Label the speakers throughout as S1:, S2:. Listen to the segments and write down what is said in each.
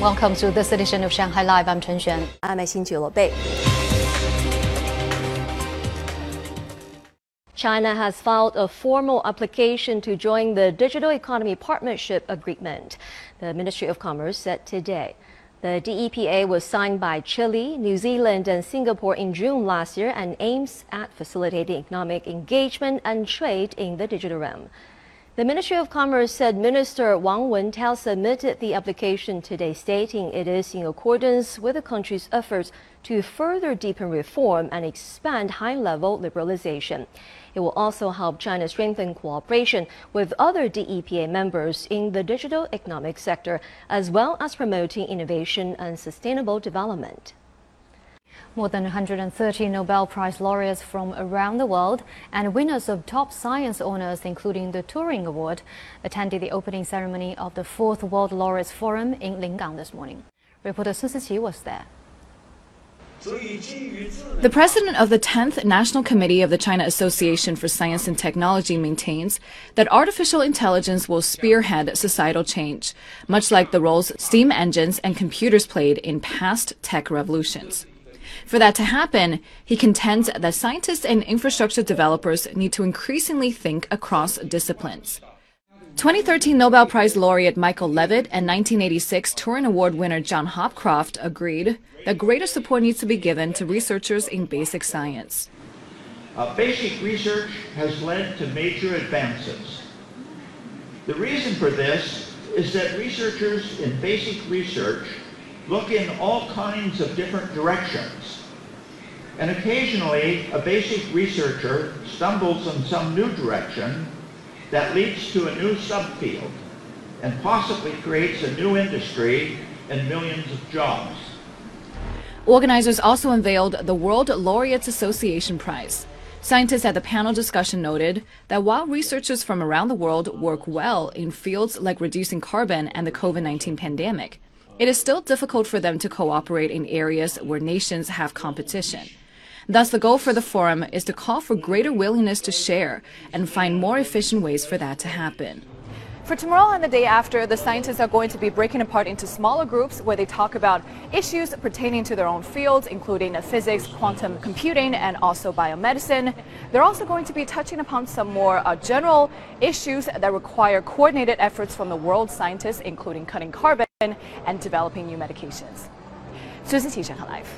S1: Welcome to this edition of Shanghai Live. I'm Chen Xuan.
S2: I'm Xin Bei.
S3: China has filed a formal application to join the Digital Economy Partnership Agreement, the Ministry of Commerce said today. The DEPA was signed by Chile, New Zealand, and Singapore in June last year and aims at facilitating economic engagement and trade in the digital realm. The Ministry of Commerce said Minister Wang Wentao submitted the application today, stating it is in accordance with the country's efforts to further deepen reform and expand high level liberalization. It will also help China strengthen cooperation with other DEPA members in the digital economic sector, as well as promoting innovation and sustainable development.
S1: More than 130 Nobel Prize laureates from around the world and winners of top science honors, including the Turing Award, attended the opening ceremony of the Fourth World Laureates Forum in Lingang this morning. Reporter Sun Siqi was there.
S4: The president of the 10th National Committee of the China Association for Science and Technology maintains that artificial intelligence will spearhead societal change, much like the roles steam engines and computers played in past tech revolutions. For that to happen, he contends that scientists and infrastructure developers need to increasingly think across disciplines. 2013 Nobel Prize laureate Michael Levitt and 1986 Turing Award winner John Hopcroft agreed that greater support needs to be given to researchers in basic science.
S5: Uh, basic research has led to major advances. The reason for this is that researchers in basic research look in all kinds of different directions. And occasionally, a basic researcher stumbles in some new direction that leads to a new subfield and possibly creates a new industry and millions of jobs.
S4: Organizers also unveiled the World Laureates Association Prize. Scientists at the panel discussion noted that while researchers from around the world work well in fields like reducing carbon and the COVID 19 pandemic, it is still difficult for them to cooperate in areas where nations have competition. Thus, the goal for the forum is to call for greater willingness to share and find more efficient ways for that to happen.
S6: For tomorrow and the day after, the scientists are going to be breaking apart into smaller groups where they talk about issues pertaining to their own fields, including physics, quantum computing, and also biomedicine. They're also going to be touching upon some more uh, general issues that require coordinated efforts from the world scientists, including cutting carbon and developing new medications. Susie Live.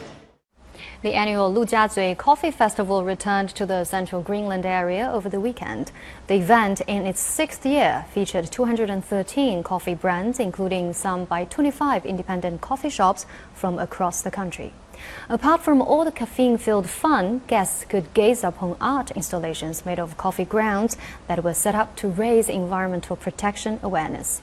S1: The annual Lujiazui Coffee Festival returned to the central Greenland area over the weekend. The event, in its sixth year, featured 213 coffee brands, including some by 25 independent coffee shops from across the country. Apart from all the caffeine-filled fun, guests could gaze upon art installations made of coffee grounds that were set up to raise environmental protection awareness.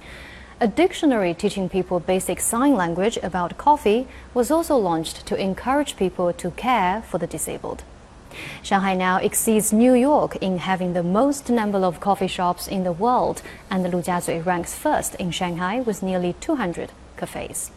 S1: A dictionary teaching people basic sign language about coffee was also launched to encourage people to care for the disabled. Shanghai now exceeds New York in having the most number of coffee shops in the world, and the Lujiazui ranks first in Shanghai with nearly 200 cafes.